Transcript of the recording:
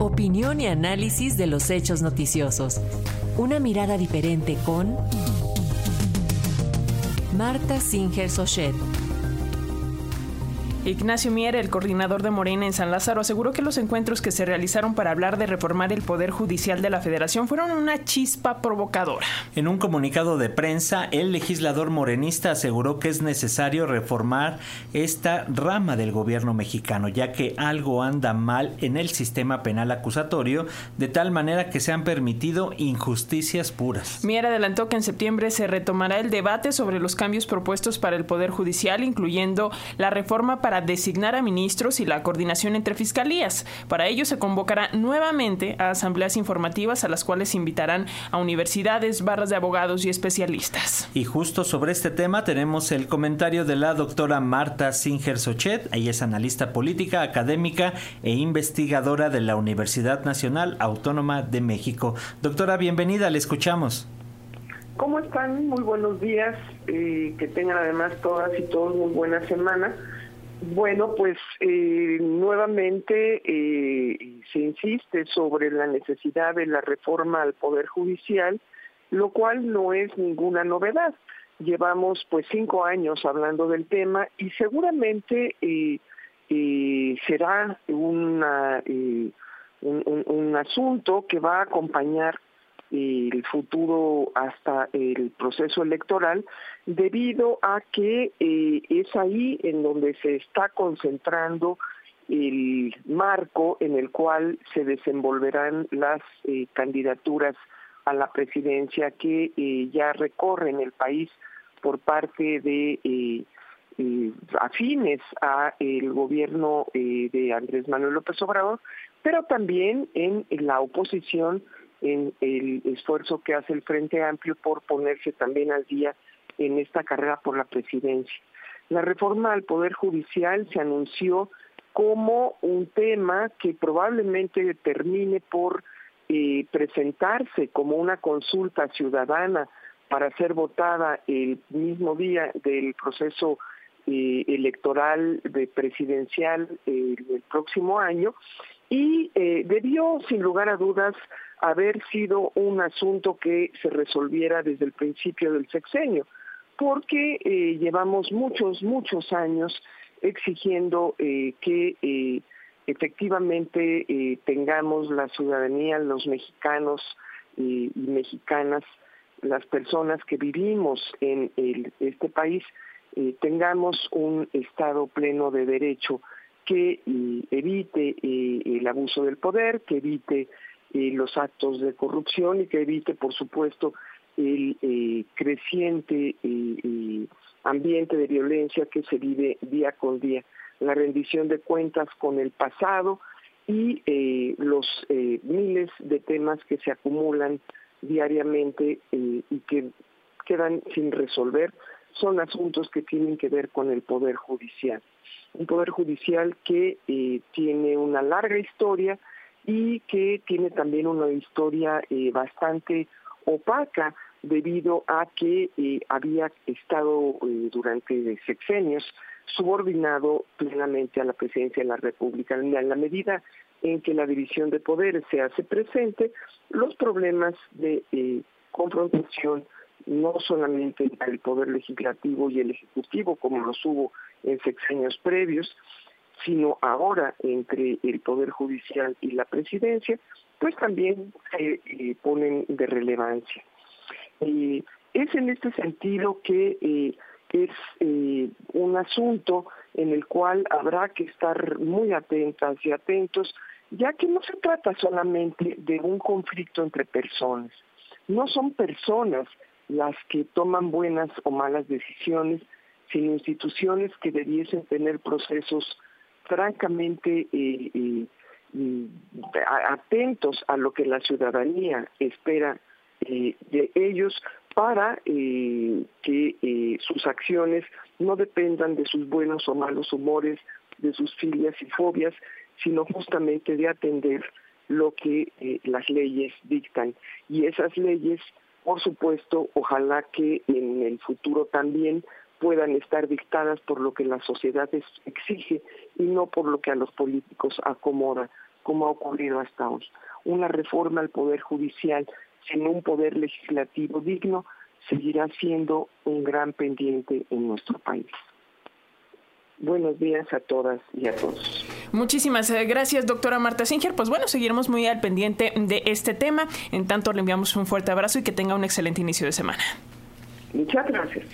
Opinión y análisis de los hechos noticiosos. Una mirada diferente con Marta Singer Sochet. Ignacio Mier, el coordinador de Morena en San Lázaro, aseguró que los encuentros que se realizaron para hablar de reformar el Poder Judicial de la Federación fueron una chispa provocadora. En un comunicado de prensa, el legislador morenista aseguró que es necesario reformar esta rama del gobierno mexicano, ya que algo anda mal en el sistema penal acusatorio, de tal manera que se han permitido injusticias puras. Mier adelantó que en septiembre se retomará el debate sobre los cambios propuestos para el Poder Judicial, incluyendo la reforma para para designar a ministros y la coordinación entre fiscalías. Para ello se convocará nuevamente a asambleas informativas a las cuales invitarán a universidades, barras de abogados y especialistas. Y justo sobre este tema tenemos el comentario de la doctora Marta Singer Sochet. Ella es analista política, académica e investigadora de la Universidad Nacional Autónoma de México. Doctora, bienvenida, le escuchamos. ¿Cómo están? Muy buenos días. Eh, que tengan además todas y todos muy buena semana. Bueno, pues eh, nuevamente eh, se insiste sobre la necesidad de la reforma al Poder Judicial, lo cual no es ninguna novedad. Llevamos pues cinco años hablando del tema y seguramente eh, será una, un, un asunto que va a acompañar el futuro hasta el proceso electoral, debido a que eh, es ahí en donde se está concentrando el marco en el cual se desenvolverán las eh, candidaturas a la presidencia que eh, ya recorren el país por parte de afines a el gobierno de Andrés Manuel López Obrador, pero también en la oposición en el esfuerzo que hace el Frente Amplio por ponerse también al día en esta carrera por la presidencia. La reforma al Poder Judicial se anunció como un tema que probablemente termine por eh, presentarse como una consulta ciudadana para ser votada el mismo día del proceso eh, electoral de presidencial eh, el próximo año y debió sin lugar a dudas haber sido un asunto que se resolviera desde el principio del sexenio, porque eh, llevamos muchos, muchos años exigiendo eh, que eh, efectivamente tengamos la ciudadanía, los mexicanos y mexicanas, las personas que vivimos en este país, tengamos un Estado pleno de derecho que evite el abuso del poder, que evite eh, los actos de corrupción y que evite, por supuesto, el eh, creciente eh, ambiente de violencia que se vive día con día, la rendición de cuentas con el pasado y los miles de temas que se acumulan diariamente y que quedan sin resolver son asuntos que tienen que ver con el Poder Judicial. Un Poder Judicial que tiene una larga historia, y que tiene también una historia eh, bastante opaca debido a que eh, había estado eh, durante sexenios subordinado plenamente a la presidencia de la República. En la medida en que la división de poderes se hace presente, los problemas de confrontación no solamente entre el poder legislativo y el ejecutivo, como los hubo en sexenios previos, sino ahora entre el Poder Judicial y la Presidencia, pues también se eh, ponen de relevancia. Eh, es en este sentido que eh, es un asunto en el cual habrá que estar muy atentas y atentos, ya que no se trata solamente de un conflicto entre personas, no son personas las que toman buenas o malas decisiones, sino instituciones que debiesen tener procesos francamente eh, eh, atentos a lo que la ciudadanía espera eh, de ellos para que sus acciones no dependan de sus buenos o malos humores, de sus filias y fobias, sino justamente de atender lo que las leyes dictan. Y esas leyes, por supuesto, ojalá que en el futuro también puedan estar dictadas por lo que la sociedad exige y no por lo que a los políticos acomoda, como ha ocurrido hasta hoy. Una reforma al Poder Judicial sin un Poder Legislativo digno seguirá siendo un gran pendiente en nuestro país. Buenos días a todas y a todos. Muchísimas eh, gracias, doctora Marta Singer. Pues bueno, seguiremos muy al pendiente de este tema. En tanto, le enviamos un fuerte abrazo y que tenga un excelente inicio de semana. Muchas gracias.